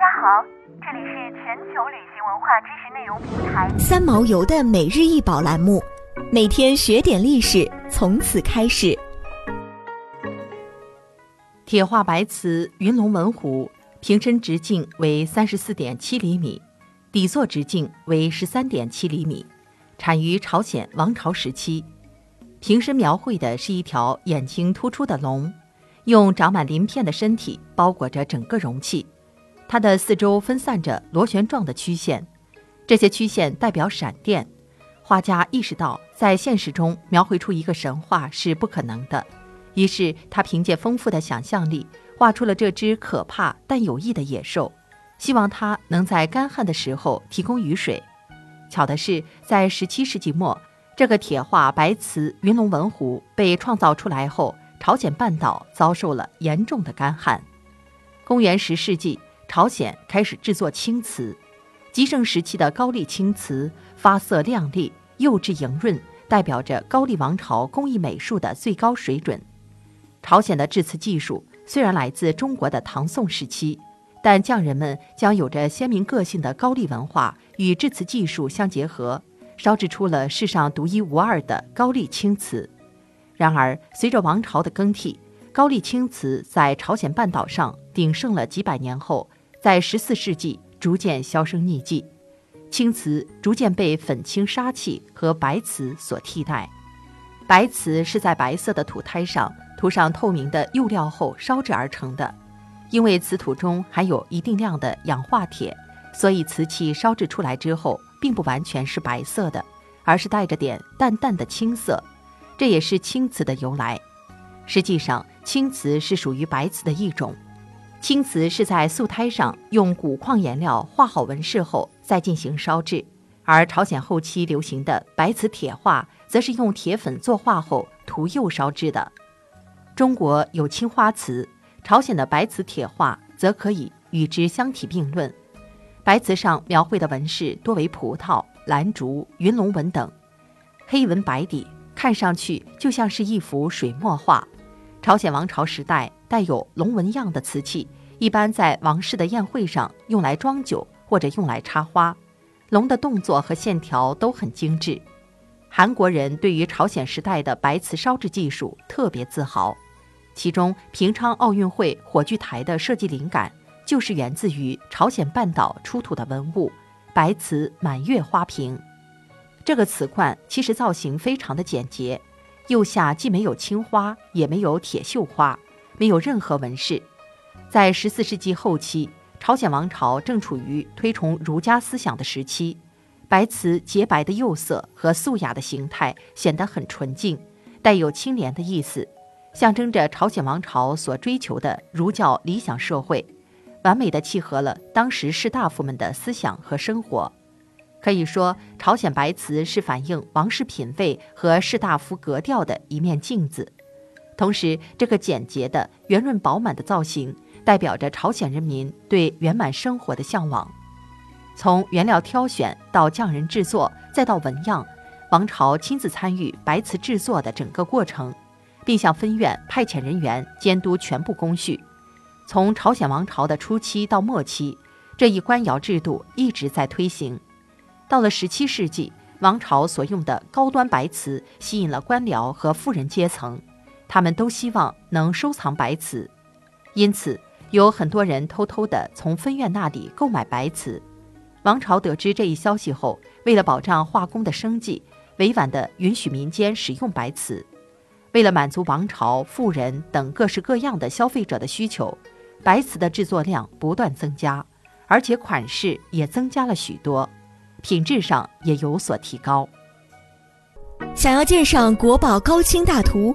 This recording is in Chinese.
家好，这里是全球旅行文化知识内容平台三毛游的每日一宝栏目，每天学点历史，从此开始。铁画白瓷云龙纹壶，瓶身直径为三十四点七厘米，底座直径为十三点七厘米，产于朝鲜王朝时期。瓶身描绘的是一条眼睛突出的龙，用长满鳞片的身体包裹着整个容器。它的四周分散着螺旋状的曲线，这些曲线代表闪电。画家意识到，在现实中描绘出一个神话是不可能的，于是他凭借丰富的想象力，画出了这只可怕但有益的野兽，希望它能在干旱的时候提供雨水。巧的是，在十七世纪末，这个铁画白瓷云龙文壶被创造出来后，朝鲜半岛遭受了严重的干旱。公元十世纪。朝鲜开始制作青瓷，极盛时期的高丽青瓷发色亮丽、釉质莹润，代表着高丽王朝工艺美术的最高水准。朝鲜的制瓷技术虽然来自中国的唐宋时期，但匠人们将有着鲜明个性的高丽文化与制瓷技术相结合，烧制出了世上独一无二的高丽青瓷。然而，随着王朝的更替，高丽青瓷在朝鲜半岛上鼎盛了几百年后。在十四世纪逐渐销声匿迹，青瓷逐渐被粉青砂器和白瓷所替代。白瓷是在白色的土胎上涂上透明的釉料后烧制而成的。因为瓷土中含有一定量的氧化铁，所以瓷器烧制出来之后并不完全是白色的，而是带着点淡淡的青色。这也是青瓷的由来。实际上，青瓷是属于白瓷的一种。青瓷是在素胎上用古矿颜料画好纹饰后再进行烧制，而朝鲜后期流行的白瓷铁画，则是用铁粉作画后涂釉烧制的。中国有青花瓷，朝鲜的白瓷铁画则可以与之相提并论。白瓷上描绘的纹饰多为葡萄、兰竹、云龙纹等，黑纹白底，看上去就像是一幅水墨画。朝鲜王朝时代带有龙纹样的瓷器，一般在王室的宴会上用来装酒或者用来插花。龙的动作和线条都很精致。韩国人对于朝鲜时代的白瓷烧制技术特别自豪，其中平昌奥运会火炬台的设计灵感就是源自于朝鲜半岛出土的文物——白瓷满月花瓶。这个瓷罐其实造型非常的简洁。釉下既没有青花，也没有铁锈花，没有任何纹饰。在十四世纪后期，朝鲜王朝正处于推崇儒家思想的时期，白瓷洁白的釉色和素雅的形态显得很纯净，带有清廉的意思，象征着朝鲜王朝所追求的儒教理想社会，完美的契合了当时士大夫们的思想和生活。可以说，朝鲜白瓷是反映王室品味和士大夫格调的一面镜子。同时，这个简洁的、圆润饱满的造型，代表着朝鲜人民对圆满生活的向往。从原料挑选到匠人制作，再到纹样，王朝亲自参与白瓷制作的整个过程，并向分院派遣人员监督全部工序。从朝鲜王朝的初期到末期，这一官窑制度一直在推行。到了十七世纪，王朝所用的高端白瓷吸引了官僚和富人阶层，他们都希望能收藏白瓷，因此有很多人偷偷地从分院那里购买白瓷。王朝得知这一消息后，为了保障画工的生计，委婉地允许民间使用白瓷。为了满足王朝、富人等各式各样的消费者的需求，白瓷的制作量不断增加，而且款式也增加了许多。品质上也有所提高。想要鉴赏国宝高清大图，